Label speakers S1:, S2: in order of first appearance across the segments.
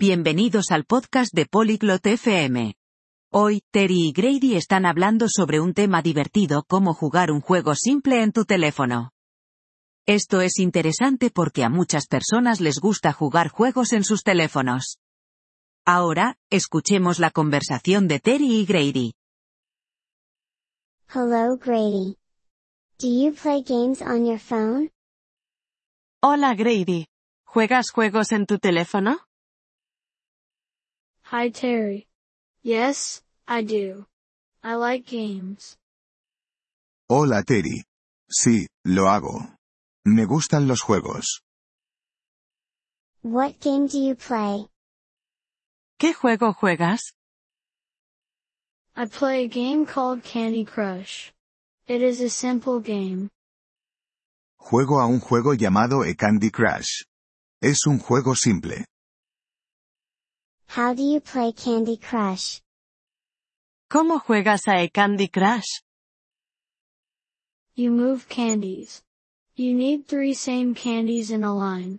S1: Bienvenidos al podcast de Polyglot FM. Hoy, Terry y Grady están hablando sobre un tema divertido como jugar un juego simple en tu teléfono. Esto es interesante porque a muchas personas les gusta jugar juegos en sus teléfonos. Ahora, escuchemos la conversación de Terry y Grady.
S2: Hello Grady. Do you play games on your phone?
S3: Hola Grady. ¿Juegas juegos en tu teléfono?
S4: Hi Terry. Yes, I do. I like games.
S5: Hola Terry. Sí, lo hago. Me gustan los juegos.
S2: What game do you play?
S3: ¿Qué juego juegas?
S4: I play a game called Candy Crush. It is a simple game.
S5: Juego a un juego llamado e Candy Crush. Es un juego simple.
S2: How do you play Candy Crush?
S3: ¿Cómo juegas a e Candy Crush?
S4: You move candies. You need three same candies in a line.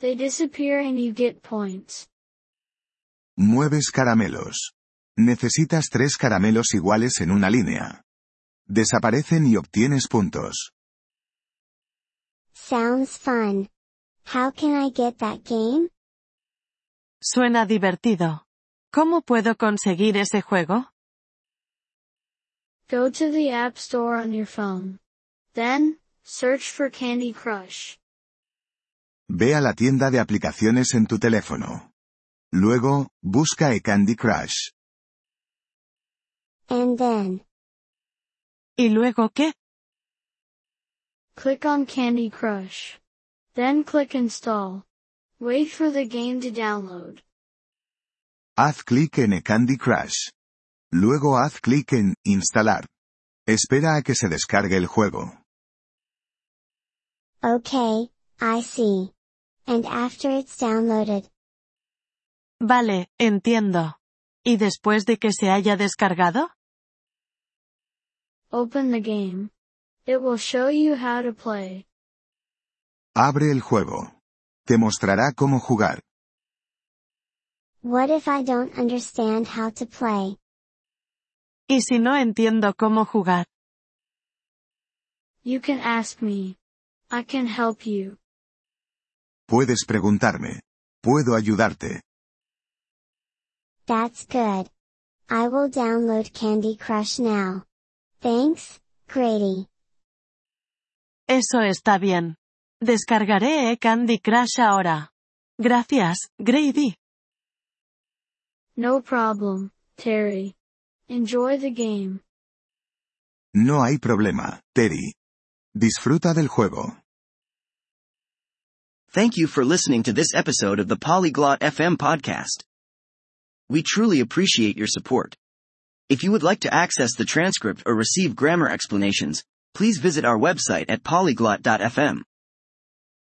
S4: They disappear and you get points.
S5: Mueves caramelos. Necesitas tres caramelos iguales en una línea. Desaparecen y obtienes puntos.
S2: Sounds fun. How can I get that game?
S3: Suena divertido. ¿Cómo puedo conseguir ese juego?
S4: Go to the App Store on your phone. Then, search for Candy Crush.
S5: Ve a la tienda de aplicaciones en tu teléfono. Luego, busca e Candy Crush.
S2: And then,
S3: ¿Y luego qué?
S4: Click on Candy Crush. Then click Install. Wait for the game to download.
S5: Haz clic en e Candy Crush. Luego haz clic en Instalar. Espera a que se descargue el juego.
S2: okay, I see. And after it's downloaded,
S3: Vale, entiendo. ¿Y después de que se haya descargado?
S4: Open the game. It will show you how to play.
S5: Abre el juego. Te mostrará cómo jugar.
S2: what if I don't understand how to play?
S3: ¿Y si no entiendo cómo jugar?
S4: You can ask me. I can help you.
S5: Puedes preguntarme. Puedo ayudarte.
S2: That's good. I will download Candy Crush now. Thanks, Grady.
S3: Eso está bien. Descargaré Candy Crush ahora. Gracias, Grady.
S4: No problem, Terry. Enjoy the game.
S5: No hay problema, Terry. Disfruta del juego.
S6: Thank you for listening to this episode of the Polyglot FM podcast. We truly appreciate your support. If you would like to access the transcript or receive grammar explanations, please visit our website at polyglot.fm.